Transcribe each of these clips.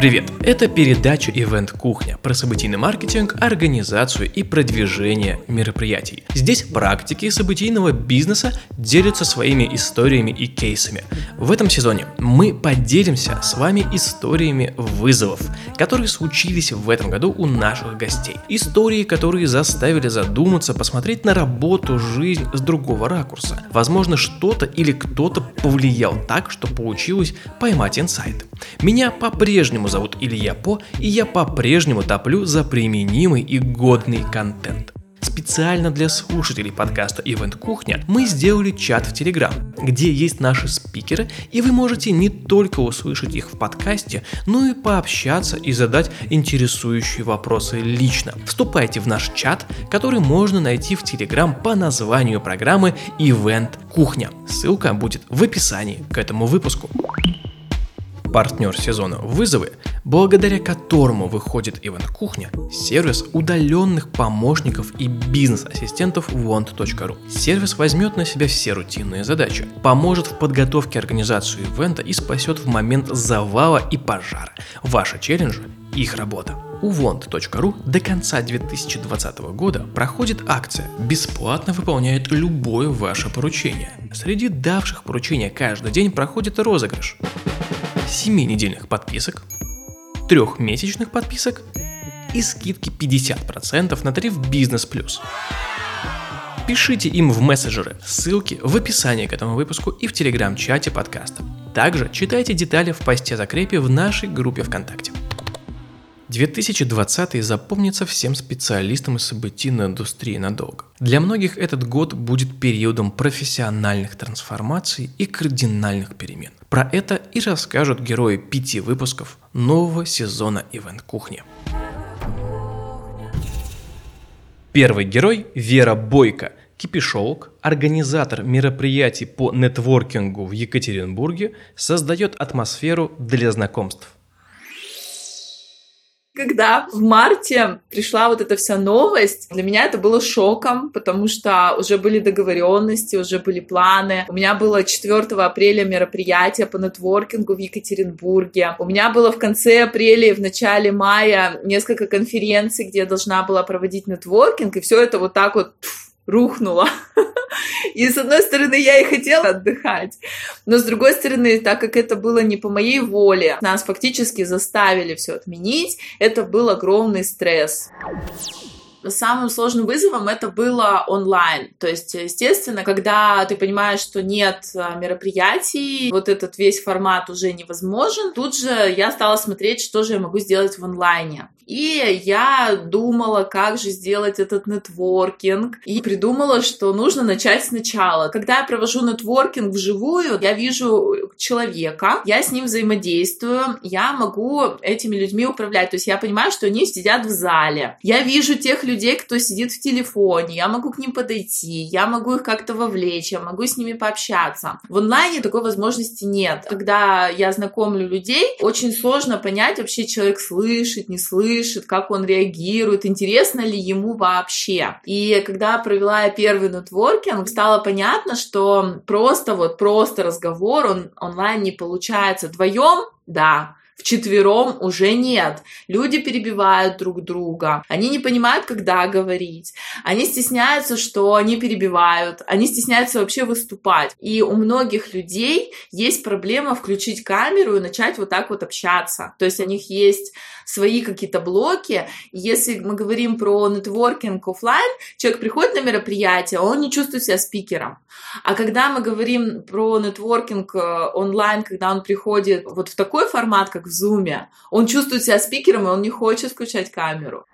Привет! Это передача Event Кухня про событийный маркетинг, организацию и продвижение мероприятий. Здесь практики событийного бизнеса делятся своими историями и кейсами. В этом сезоне мы поделимся с вами историями вызовов, которые случились в этом году у наших гостей. Истории, которые заставили задуматься, посмотреть на работу, жизнь с другого ракурса. Возможно, что-то или кто-то повлиял так, что получилось поймать инсайт. Меня по-прежнему зовут Илья По, и я по-прежнему топлю за применимый и годный контент. Специально для слушателей подкаста Event Кухня мы сделали чат в Telegram, где есть наши спикеры, и вы можете не только услышать их в подкасте, но и пообщаться и задать интересующие вопросы лично. Вступайте в наш чат, который можно найти в Telegram по названию программы Event Кухня. Ссылка будет в описании к этому выпуску партнер сезона «Вызовы», благодаря которому выходит Ивент Кухня, сервис удаленных помощников и бизнес-ассистентов want.ru. Сервис возьмет на себя все рутинные задачи, поможет в подготовке организации ивента и спасет в момент завала и пожара. Ваши челленджи – их работа. У want.ru до конца 2020 года проходит акция «Бесплатно выполняет любое ваше поручение». Среди давших поручения каждый день проходит розыгрыш. 7-недельных подписок, трехмесячных подписок и скидки 50% на тариф Бизнес Плюс. Пишите им в мессенджеры, ссылки в описании к этому выпуску и в телеграм-чате подкаста. Также читайте детали в посте закрепе в нашей группе ВКонтакте. 2020 запомнится всем специалистам из событийной индустрии надолго. Для многих этот год будет периодом профессиональных трансформаций и кардинальных перемен. Про это и расскажут герои пяти выпусков нового сезона Ивент Кухни. Первый герой – Вера Бойко, кипишолог, организатор мероприятий по нетворкингу в Екатеринбурге, создает атмосферу для знакомств когда в марте пришла вот эта вся новость, для меня это было шоком, потому что уже были договоренности, уже были планы. У меня было 4 апреля мероприятие по нетворкингу в Екатеринбурге. У меня было в конце апреля и в начале мая несколько конференций, где я должна была проводить нетворкинг, и все это вот так вот рухнула. И с одной стороны, я и хотела отдыхать, но с другой стороны, так как это было не по моей воле, нас фактически заставили все отменить, это был огромный стресс самым сложным вызовом это было онлайн. То есть, естественно, когда ты понимаешь, что нет а, мероприятий, вот этот весь формат уже невозможен, тут же я стала смотреть, что же я могу сделать в онлайне. И я думала, как же сделать этот нетворкинг, и придумала, что нужно начать сначала. Когда я провожу нетворкинг вживую, я вижу человека, я с ним взаимодействую, я могу этими людьми управлять. То есть я понимаю, что они сидят в зале. Я вижу тех людей, кто сидит в телефоне, я могу к ним подойти, я могу их как-то вовлечь, я могу с ними пообщаться. В онлайне такой возможности нет. Когда я знакомлю людей, очень сложно понять, вообще человек слышит, не слышит, как он реагирует, интересно ли ему вообще. И когда провела я первый нетворкинг, стало понятно, что просто вот просто разговор он онлайн не получается. Вдвоем, да, вчетвером уже нет. Люди перебивают друг друга, они не понимают, когда говорить, они стесняются, что они перебивают, они стесняются вообще выступать. И у многих людей есть проблема включить камеру и начать вот так вот общаться. То есть у них есть свои какие-то блоки. Если мы говорим про нетворкинг офлайн, человек приходит на мероприятие, он не чувствует себя спикером. А когда мы говорим про нетворкинг э, онлайн, когда он приходит вот в такой формат, как в Zoom, он чувствует себя спикером, и он не хочет включать камеру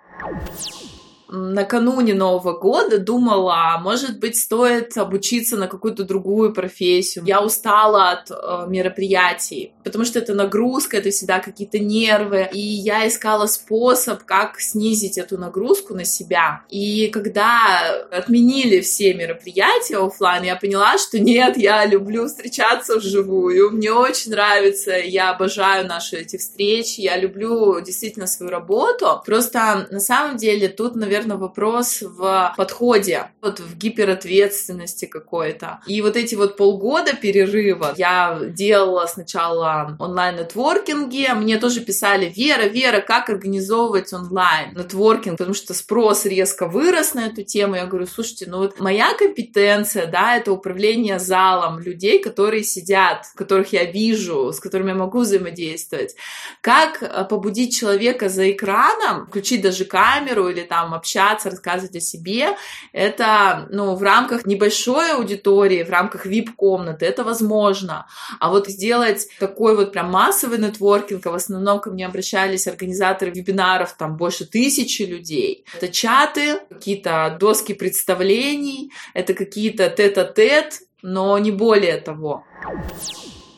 накануне Нового года думала, может быть, стоит обучиться на какую-то другую профессию. Я устала от э, мероприятий, потому что это нагрузка, это всегда какие-то нервы. И я искала способ, как снизить эту нагрузку на себя. И когда отменили все мероприятия офлайн, я поняла, что нет, я люблю встречаться вживую. Мне очень нравится, я обожаю наши эти встречи, я люблю действительно свою работу. Просто на самом деле тут, наверное, наверное, вопрос в подходе, вот в гиперответственности какой-то. И вот эти вот полгода перерыва я делала сначала онлайн-нетворкинги, мне тоже писали, Вера, Вера, как организовывать онлайн-нетворкинг, потому что спрос резко вырос на эту тему. Я говорю, слушайте, ну вот моя компетенция, да, это управление залом людей, которые сидят, которых я вижу, с которыми я могу взаимодействовать. Как э, побудить человека за экраном, включить даже камеру или там общаться, рассказывать о себе, это, ну, в рамках небольшой аудитории, в рамках VIP-комнаты, это возможно. А вот сделать такой вот прям массовый нетворкинг, а в основном ко мне обращались организаторы вебинаров, там больше тысячи людей. Это чаты, какие-то доски представлений, это какие-то тет-а-тет, но не более того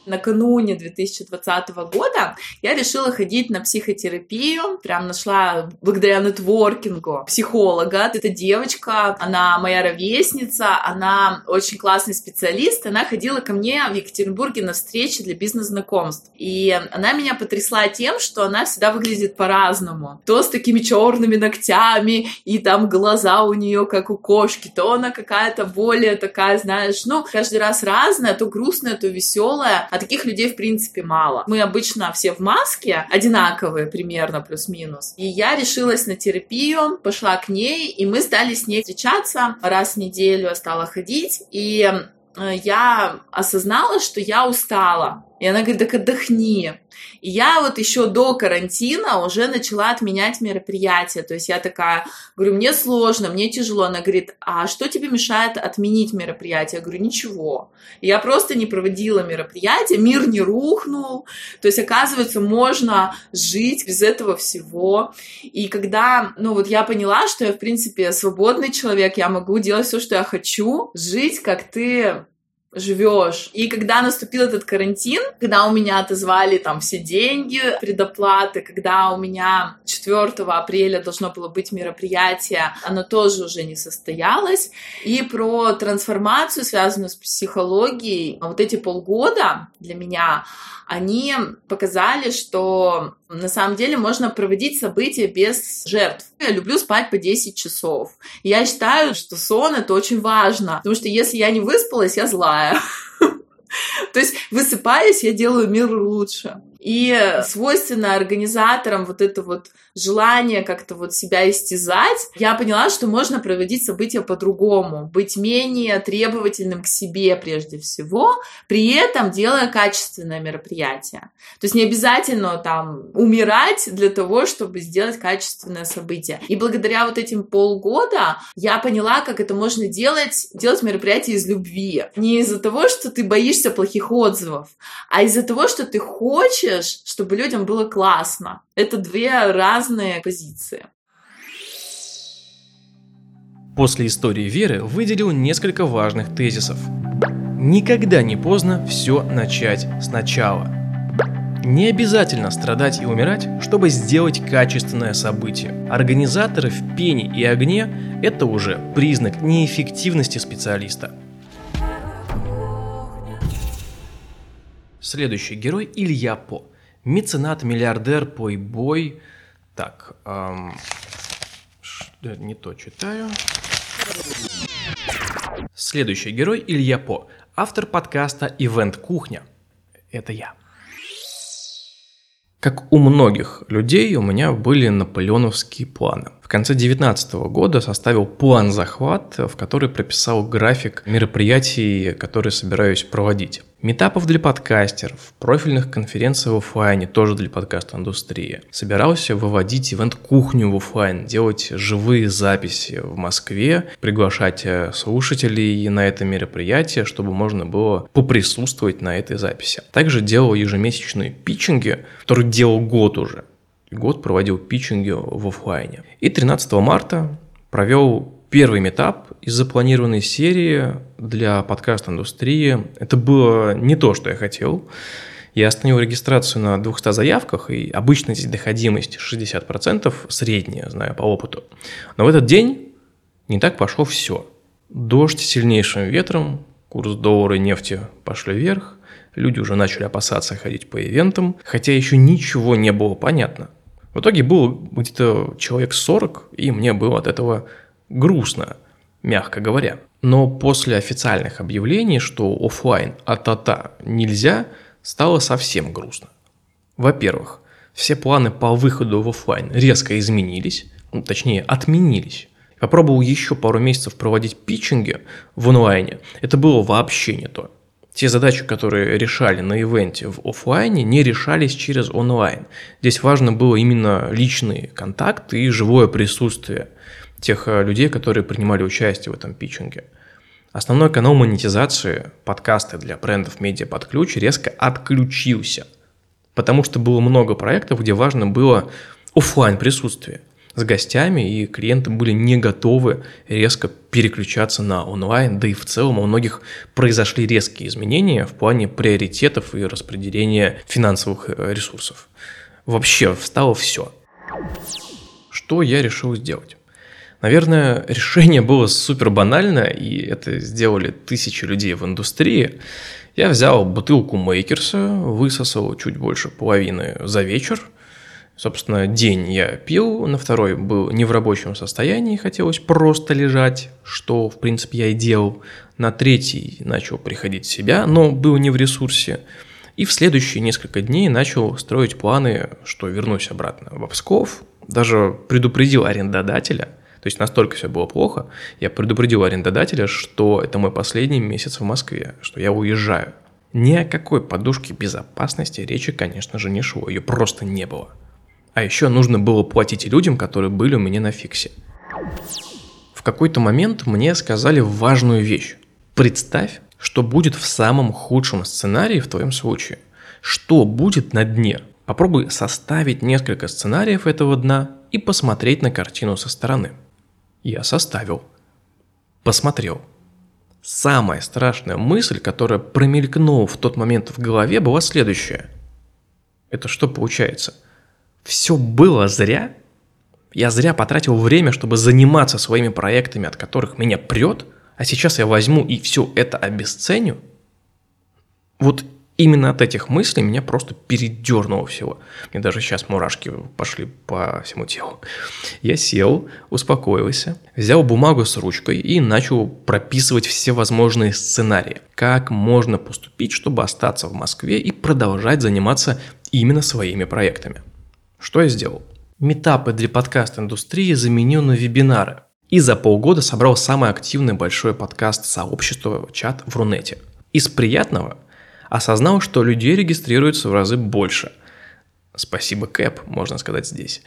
накануне 2020 года я решила ходить на психотерапию, прям нашла благодаря нетворкингу психолога. Это девочка, она моя ровесница, она очень классный специалист, она ходила ко мне в Екатеринбурге на встречи для бизнес-знакомств. И она меня потрясла тем, что она всегда выглядит по-разному. То с такими черными ногтями, и там глаза у нее как у кошки, то она какая-то более такая, знаешь, ну, каждый раз разная, то грустная, то веселая. А таких людей, в принципе, мало. Мы обычно все в маске, одинаковые примерно, плюс-минус. И я решилась на терапию, пошла к ней, и мы стали с ней встречаться раз в неделю, я стала ходить, и э, я осознала, что я устала. И она говорит, так отдохни. И я вот еще до карантина уже начала отменять мероприятия. То есть я такая, говорю, мне сложно, мне тяжело. Она говорит, а что тебе мешает отменить мероприятие? Я говорю, ничего. И я просто не проводила мероприятия, мир не рухнул. То есть, оказывается, можно жить без этого всего. И когда, ну вот я поняла, что я, в принципе, свободный человек, я могу делать все, что я хочу, жить, как ты живешь. И когда наступил этот карантин, когда у меня отозвали там все деньги, предоплаты, когда у меня 4 апреля должно было быть мероприятие, оно тоже уже не состоялось. И про трансформацию, связанную с психологией, вот эти полгода для меня, они показали, что на самом деле можно проводить события без жертв. Я люблю спать по 10 часов. Я считаю, что сон это очень важно, потому что если я не выспалась, я злая. То есть, высыпаясь, я делаю мир лучше. И свойственно организаторам вот это вот желание как-то вот себя истязать, я поняла, что можно проводить события по-другому, быть менее требовательным к себе прежде всего, при этом делая качественное мероприятие. То есть не обязательно там умирать для того, чтобы сделать качественное событие. И благодаря вот этим полгода я поняла, как это можно делать, делать мероприятие из любви. Не из-за того, что ты боишься плохих отзывов, а из-за того, что ты хочешь хочешь, чтобы людям было классно. Это две разные позиции. После истории Веры выделил несколько важных тезисов. Никогда не поздно все начать сначала. Не обязательно страдать и умирать, чтобы сделать качественное событие. Организаторы в пене и огне – это уже признак неэффективности специалиста. Следующий герой Илья По. Меценат, миллиардер, пойбой. Так, эм, не то читаю. Следующий герой Илья По. Автор подкаста «Ивент Кухня». Это я. Как у многих людей, у меня были наполеоновские планы. Конце 2019 года составил план захват, в который прописал график мероприятий, которые собираюсь проводить. Метапов для подкастеров, профильных конференций в офлайне, тоже для подкаст-индустрии. Собирался выводить ивент-кухню в офлайн, делать живые записи в Москве, приглашать э, слушателей на это мероприятие, чтобы можно было поприсутствовать на этой записи. Также делал ежемесячные питчинги, которые делал год уже. Год проводил питчинги в офлайне. И 13 марта провел первый метап из запланированной серии для подкаст-индустрии. Это было не то, что я хотел. Я остановил регистрацию на 200 заявках, и обычно здесь доходимость 60%, средняя, знаю по опыту. Но в этот день не так пошло все. Дождь сильнейшим ветром, курс доллара и нефти пошли вверх, люди уже начали опасаться ходить по ивентам, хотя еще ничего не было понятно. В итоге было где-то человек 40, и мне было от этого грустно, мягко говоря. Но после официальных объявлений, что офлайн а-та-та нельзя, стало совсем грустно. Во-первых, все планы по выходу в офлайн резко изменились, ну, точнее отменились. Попробовал еще пару месяцев проводить питчинги в онлайне. Это было вообще не то. Те задачи, которые решали на ивенте в офлайне, не решались через онлайн. Здесь важно было именно личный контакт и живое присутствие тех э, людей, которые принимали участие в этом питчинге. Основной канал монетизации, подкасты для брендов медиа под ключ, резко отключился, потому что было много проектов, где важно было офлайн присутствие с гостями, и клиенты были не готовы резко переключаться на онлайн, да и в целом у многих произошли резкие изменения в плане приоритетов и распределения финансовых э, ресурсов. Вообще встало все. Что я решил сделать? Наверное, решение было супер банально, и это сделали тысячи людей в индустрии. Я взял бутылку Мейкерса, высосал чуть больше половины за вечер – Собственно, день я пил, на второй был не в рабочем состоянии, хотелось просто лежать, что, в принципе, я и делал. На третий начал приходить в себя, но был не в ресурсе. И в следующие несколько дней начал строить планы, что вернусь обратно в Псков. Даже предупредил арендодателя, то есть настолько все было плохо, я предупредил арендодателя, что это мой последний месяц в Москве, что я уезжаю. Ни о какой подушке безопасности речи, конечно же, не шло, ее просто не было. А еще нужно было платить людям, которые были у меня на фиксе. В какой-то момент мне сказали важную вещь. Представь, что будет в самом худшем сценарии в твоем случае. Что будет на дне? Попробуй составить несколько сценариев этого дна и посмотреть на картину со стороны. Я составил. Посмотрел. Самая страшная мысль, которая промелькнула в тот момент в голове, была следующая. Это что получается – все было зря? Я зря потратил время, чтобы заниматься своими проектами, от которых меня прет, а сейчас я возьму и все это обесценю? Вот именно от этих мыслей меня просто передернуло всего. Мне даже сейчас мурашки пошли по всему телу. Я сел, успокоился, взял бумагу с ручкой и начал прописывать все возможные сценарии. Как можно поступить, чтобы остаться в Москве и продолжать заниматься именно своими проектами. Что я сделал? Метапы для подкаст-индустрии заменил на вебинары. И за полгода собрал самый активный большой подкаст-сообщество чат в Рунете. Из приятного осознал, что людей регистрируется в разы больше – Спасибо, Кэп, можно сказать здесь.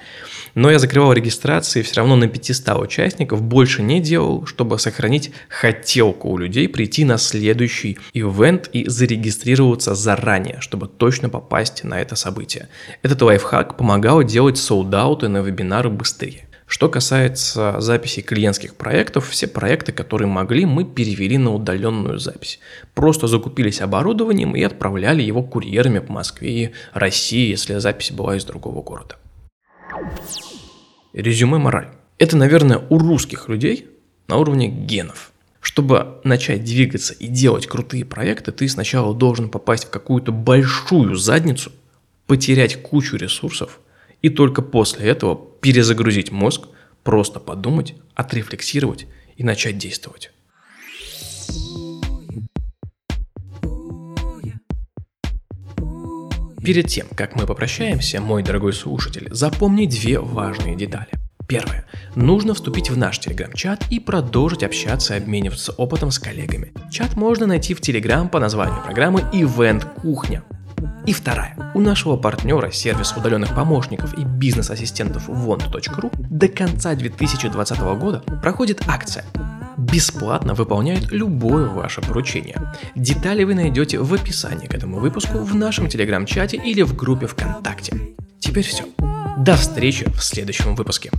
Но я закрывал регистрации все равно на 500 участников, больше не делал, чтобы сохранить хотелку у людей прийти на следующий ивент и зарегистрироваться заранее, чтобы точно попасть на это событие. Этот лайфхак помогал делать солдауты на вебинары быстрее. Что касается записи клиентских проектов, все проекты, которые могли, мы перевели на удаленную запись. Просто закупились оборудованием и отправляли его курьерами по Москве и России, если запись была из другого города. Резюме мораль. Это, наверное, у русских людей на уровне генов. Чтобы начать двигаться и делать крутые проекты, ты сначала должен попасть в какую-то большую задницу, потерять кучу ресурсов – и только после этого перезагрузить мозг, просто подумать, отрефлексировать и начать действовать. Перед тем, как мы попрощаемся, мой дорогой слушатель, запомни две важные детали. Первое. Нужно вступить в наш телеграм-чат и продолжить общаться и обмениваться опытом с коллегами. Чат можно найти в телеграм по названию программы «Ивент Кухня». И вторая. У нашего партнера сервис удаленных помощников и бизнес-ассистентов want.ru до конца 2020 года проходит акция бесплатно выполняют любое ваше поручение. Детали вы найдете в описании к этому выпуску в нашем телеграм-чате или в группе ВКонтакте. Теперь все. До встречи в следующем выпуске.